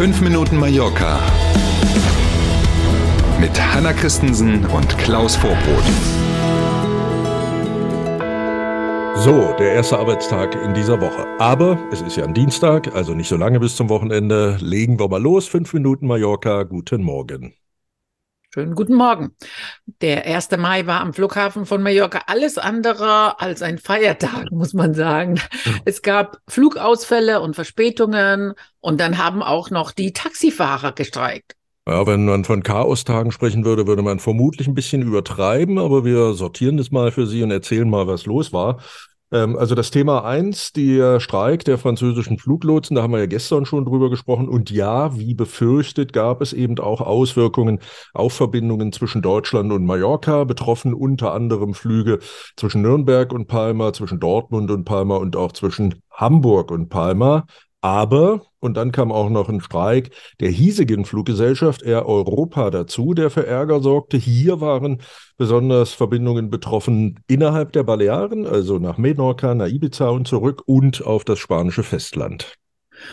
5 Minuten Mallorca mit Hanna Christensen und Klaus Vorbrot. So, der erste Arbeitstag in dieser Woche. Aber es ist ja ein Dienstag, also nicht so lange bis zum Wochenende. Legen wir mal los. Fünf Minuten Mallorca. Guten Morgen. Schönen guten Morgen. Der 1. Mai war am Flughafen von Mallorca alles andere als ein Feiertag, muss man sagen. Es gab Flugausfälle und Verspätungen und dann haben auch noch die Taxifahrer gestreikt. Ja, wenn man von Chaostagen sprechen würde, würde man vermutlich ein bisschen übertreiben, aber wir sortieren das mal für Sie und erzählen mal, was los war. Ähm, also das Thema eins, der Streik der französischen Fluglotsen, da haben wir ja gestern schon drüber gesprochen. Und ja, wie befürchtet, gab es eben auch Auswirkungen auf Verbindungen zwischen Deutschland und Mallorca, betroffen unter anderem Flüge zwischen Nürnberg und Palma, zwischen Dortmund und Palma und auch zwischen Hamburg und Palma. Aber, und dann kam auch noch ein Streik der hiesigen Fluggesellschaft Air Europa dazu, der für Ärger sorgte. Hier waren besonders Verbindungen betroffen innerhalb der Balearen, also nach Menorca, nach Ibiza und zurück und auf das spanische Festland.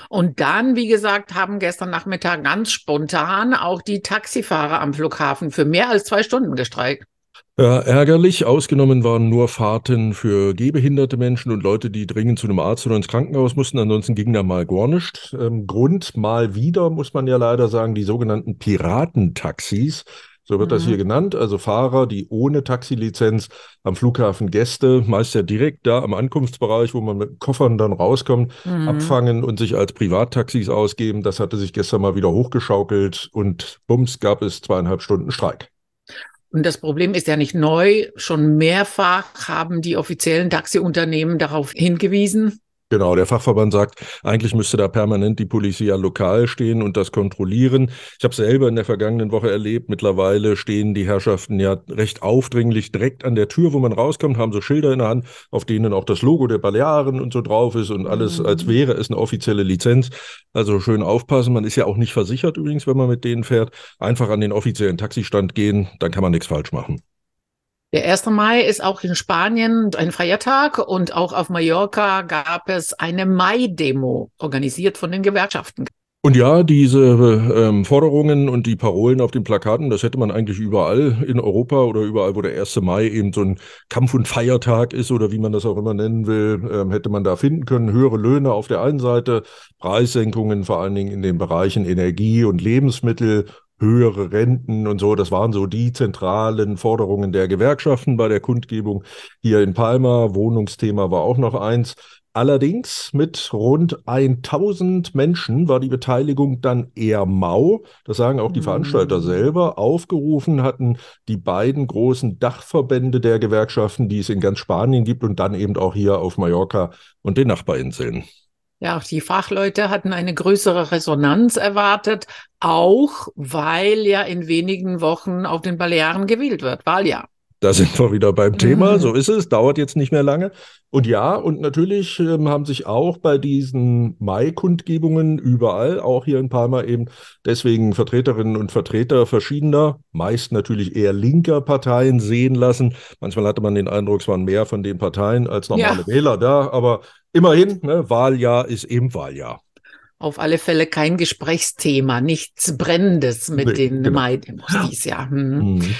Und dann, wie gesagt, haben gestern Nachmittag ganz spontan auch die Taxifahrer am Flughafen für mehr als zwei Stunden gestreikt. Ja, ärgerlich. Ausgenommen waren nur Fahrten für gehbehinderte Menschen und Leute, die dringend zu einem Arzt oder ins Krankenhaus mussten. Ansonsten ging da mal gar nichts. Ähm, Grund mal wieder, muss man ja leider sagen, die sogenannten Piratentaxis. So wird mhm. das hier genannt. Also Fahrer, die ohne Taxilizenz am Flughafen Gäste, meist ja direkt da am Ankunftsbereich, wo man mit Koffern dann rauskommt, mhm. abfangen und sich als Privattaxis ausgeben. Das hatte sich gestern mal wieder hochgeschaukelt und bums gab es zweieinhalb Stunden Streik. Und das Problem ist ja nicht neu. Schon mehrfach haben die offiziellen Taxiunternehmen darauf hingewiesen. Genau, der Fachverband sagt, eigentlich müsste da permanent die Polizei lokal stehen und das kontrollieren. Ich habe selber in der vergangenen Woche erlebt, mittlerweile stehen die Herrschaften ja recht aufdringlich direkt an der Tür, wo man rauskommt, haben so Schilder in der Hand, auf denen auch das Logo der Balearen und so drauf ist und alles, mhm. als wäre es eine offizielle Lizenz. Also schön aufpassen, man ist ja auch nicht versichert übrigens, wenn man mit denen fährt. Einfach an den offiziellen Taxistand gehen, dann kann man nichts falsch machen. Der 1. Mai ist auch in Spanien ein Feiertag und auch auf Mallorca gab es eine Mai-Demo, organisiert von den Gewerkschaften. Und ja, diese ähm, Forderungen und die Parolen auf den Plakaten, das hätte man eigentlich überall in Europa oder überall, wo der 1. Mai eben so ein Kampf- und Feiertag ist oder wie man das auch immer nennen will, ähm, hätte man da finden können. Höhere Löhne auf der einen Seite, Preissenkungen vor allen Dingen in den Bereichen Energie und Lebensmittel höhere Renten und so. Das waren so die zentralen Forderungen der Gewerkschaften bei der Kundgebung hier in Palma. Wohnungsthema war auch noch eins. Allerdings mit rund 1000 Menschen war die Beteiligung dann eher mau. Das sagen auch die Veranstalter mhm. selber. Aufgerufen hatten die beiden großen Dachverbände der Gewerkschaften, die es in ganz Spanien gibt und dann eben auch hier auf Mallorca und den Nachbarinseln. Ja, auch die Fachleute hatten eine größere Resonanz erwartet, auch weil ja in wenigen Wochen auf den Balearen gewählt wird, Wahljahr. Da sind wir wieder beim Thema. Mhm. So ist es. Dauert jetzt nicht mehr lange. Und ja, und natürlich ähm, haben sich auch bei diesen Mai-Kundgebungen überall, auch hier in Palma eben, deswegen Vertreterinnen und Vertreter verschiedener, meist natürlich eher linker Parteien sehen lassen. Manchmal hatte man den Eindruck, es waren mehr von den Parteien als normale ja. Wähler da. Aber immerhin, ne, Wahljahr ist eben Wahljahr auf alle Fälle kein Gesprächsthema, nichts Brennendes mit nee, den genau. Mai-Demos dieses Jahr. Hm. Mhm.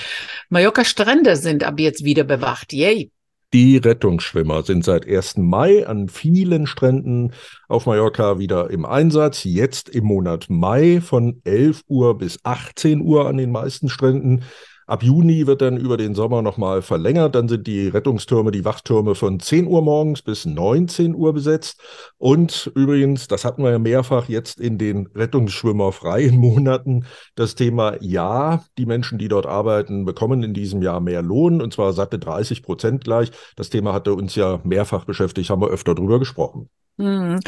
Mallorca-Strände sind ab jetzt wieder bewacht. Yay. Die Rettungsschwimmer sind seit 1. Mai an vielen Stränden auf Mallorca wieder im Einsatz. Jetzt im Monat Mai von 11 Uhr bis 18 Uhr an den meisten Stränden. Ab Juni wird dann über den Sommer nochmal verlängert. Dann sind die Rettungstürme, die Wachtürme von 10 Uhr morgens bis 19 Uhr besetzt. Und übrigens, das hatten wir ja mehrfach jetzt in den Rettungsschwimmerfreien Monaten, das Thema, ja, die Menschen, die dort arbeiten, bekommen in diesem Jahr mehr Lohn und zwar satte 30 Prozent gleich. Das Thema hatte uns ja mehrfach beschäftigt, haben wir öfter drüber gesprochen. Mhm.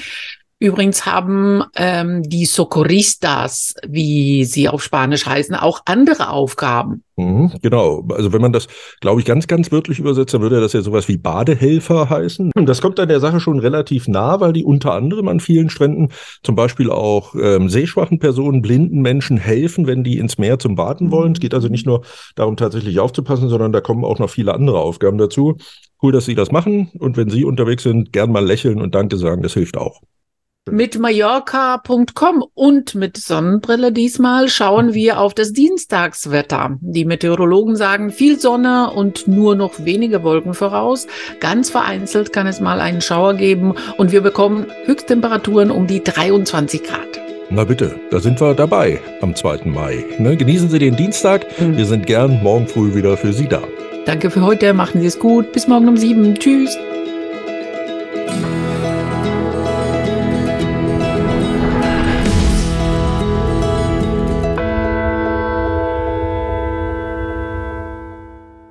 Übrigens haben ähm, die Socorristas, wie sie auf Spanisch heißen, auch andere Aufgaben. Mhm, genau. Also wenn man das, glaube ich, ganz, ganz wörtlich übersetzt, dann würde das ja sowas wie Badehelfer heißen. Und das kommt dann der Sache schon relativ nah, weil die unter anderem an vielen Stränden zum Beispiel auch ähm, sehschwachen Personen, blinden Menschen helfen, wenn die ins Meer zum Baden wollen. Es geht also nicht nur darum, tatsächlich aufzupassen, sondern da kommen auch noch viele andere Aufgaben dazu. Cool, dass Sie das machen. Und wenn Sie unterwegs sind, gern mal lächeln und Danke sagen, das hilft auch. Mit Mallorca.com und mit Sonnenbrille diesmal schauen wir auf das Dienstagswetter. Die Meteorologen sagen viel Sonne und nur noch wenige Wolken voraus. Ganz vereinzelt kann es mal einen Schauer geben und wir bekommen Höchsttemperaturen um die 23 Grad. Na bitte, da sind wir dabei am 2. Mai. Ne, genießen Sie den Dienstag. Mhm. Wir sind gern morgen früh wieder für Sie da. Danke für heute, machen Sie es gut. Bis morgen um sieben. Tschüss.